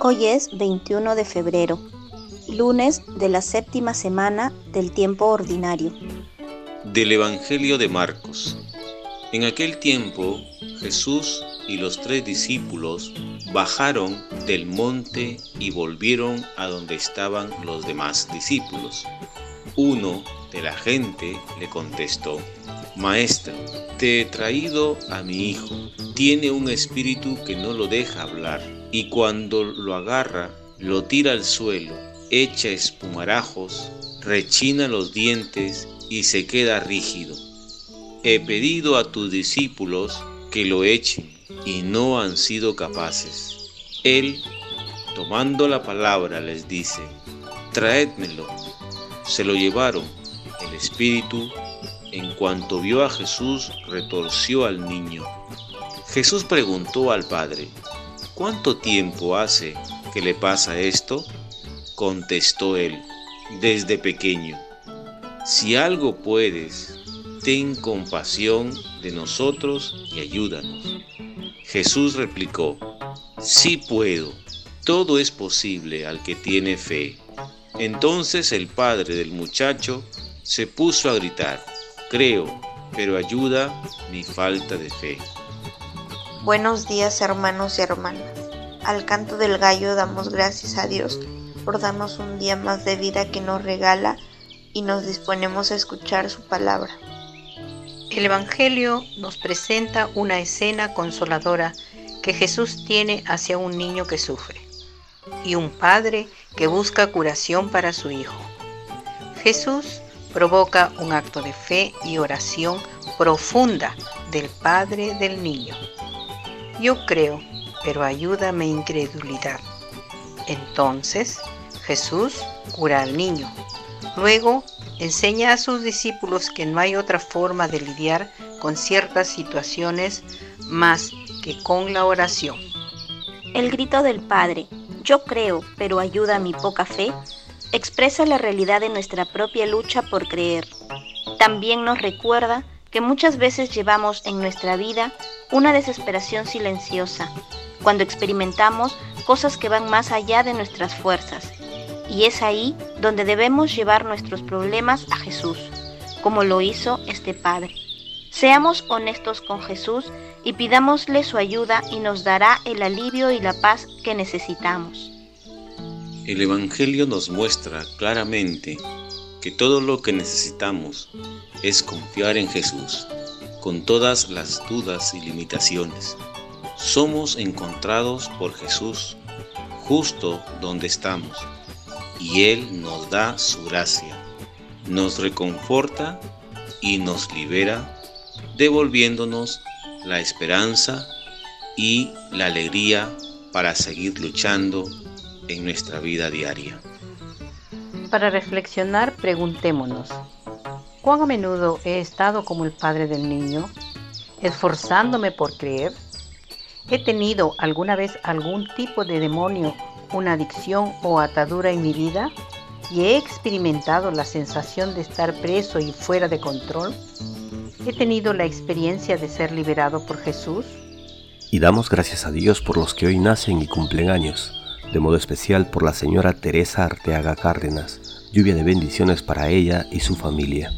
Hoy es 21 de febrero, lunes de la séptima semana del tiempo ordinario. Del Evangelio de Marcos. En aquel tiempo Jesús y los tres discípulos bajaron del monte y volvieron a donde estaban los demás discípulos. Uno de la gente le contestó, Maestro, te he traído a mi hijo. Tiene un espíritu que no lo deja hablar y cuando lo agarra, lo tira al suelo, echa espumarajos, rechina los dientes y se queda rígido. He pedido a tus discípulos que lo echen y no han sido capaces. Él, tomando la palabra, les dice, traédmelo. Se lo llevaron. El espíritu, en cuanto vio a Jesús, retorció al niño. Jesús preguntó al padre, ¿Cuánto tiempo hace que le pasa esto? Contestó él, desde pequeño. Si algo puedes, ten compasión de nosotros y ayúdanos. Jesús replicó, sí puedo, todo es posible al que tiene fe. Entonces el padre del muchacho se puso a gritar, creo, pero ayuda mi falta de fe. Buenos días hermanos y hermanas. Al canto del gallo damos gracias a Dios por darnos un día más de vida que nos regala y nos disponemos a escuchar su palabra. El Evangelio nos presenta una escena consoladora que Jesús tiene hacia un niño que sufre y un padre que busca curación para su hijo. Jesús provoca un acto de fe y oración profunda del padre del niño. Yo creo, pero ayúdame incredulidad. Entonces Jesús cura al niño. Luego enseña a sus discípulos que no hay otra forma de lidiar con ciertas situaciones más que con la oración. El grito del Padre, yo creo, pero ayuda a mi poca fe, expresa la realidad de nuestra propia lucha por creer. También nos recuerda que muchas veces llevamos en nuestra vida una desesperación silenciosa, cuando experimentamos cosas que van más allá de nuestras fuerzas. Y es ahí donde debemos llevar nuestros problemas a Jesús, como lo hizo este Padre. Seamos honestos con Jesús y pidámosle su ayuda y nos dará el alivio y la paz que necesitamos. El Evangelio nos muestra claramente que todo lo que necesitamos es confiar en Jesús, con todas las dudas y limitaciones. Somos encontrados por Jesús justo donde estamos y Él nos da su gracia, nos reconforta y nos libera, devolviéndonos la esperanza y la alegría para seguir luchando en nuestra vida diaria. Para reflexionar, preguntémonos, ¿cuán a menudo he estado como el padre del niño, esforzándome por creer? ¿He tenido alguna vez algún tipo de demonio, una adicción o atadura en mi vida? ¿Y he experimentado la sensación de estar preso y fuera de control? ¿He tenido la experiencia de ser liberado por Jesús? Y damos gracias a Dios por los que hoy nacen y cumplen años de modo especial por la señora Teresa Arteaga Cárdenas, lluvia de bendiciones para ella y su familia.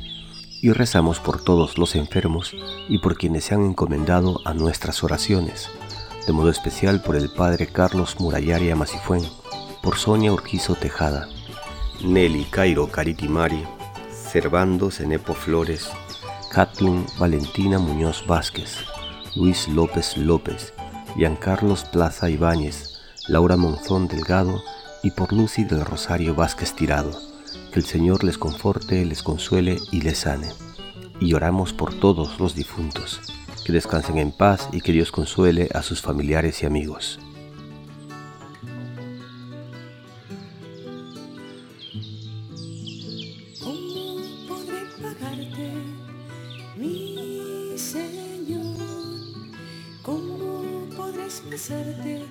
Y rezamos por todos los enfermos y por quienes se han encomendado a nuestras oraciones, de modo especial por el Padre Carlos Murallaria Macifuen, por Sonia Urquizo Tejada, Nelly Cairo Caritimari, Servando Cenepo Flores, Kathleen Valentina Muñoz Vázquez, Luis López López, Giancarlos Plaza Ibáñez, Laura Monzón Delgado y por Lucy del Rosario Vázquez Tirado. Que el Señor les conforte, les consuele y les sane. Y oramos por todos los difuntos, que descansen en paz y que Dios consuele a sus familiares y amigos. mi Señor? ¿Cómo podré expresarte?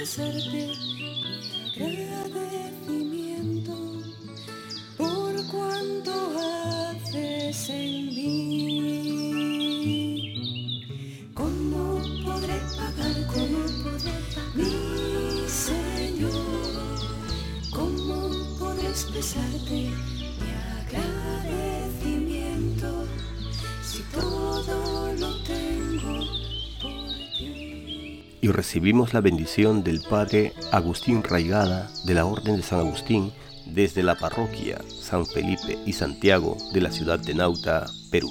Expresarte mi agradecimiento por cuanto haces en mí? ¿Cómo podré pagarte, mi Señor? ¿Cómo podré expresarte mi agradecimiento y recibimos la bendición del Padre Agustín Raigada de la Orden de San Agustín desde la parroquia San Felipe y Santiago de la ciudad de Nauta, Perú.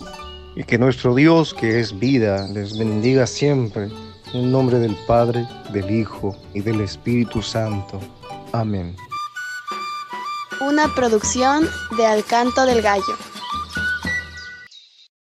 Y que nuestro Dios, que es vida, les bendiga siempre. En el nombre del Padre, del Hijo y del Espíritu Santo. Amén. Una producción de Alcanto del Gallo.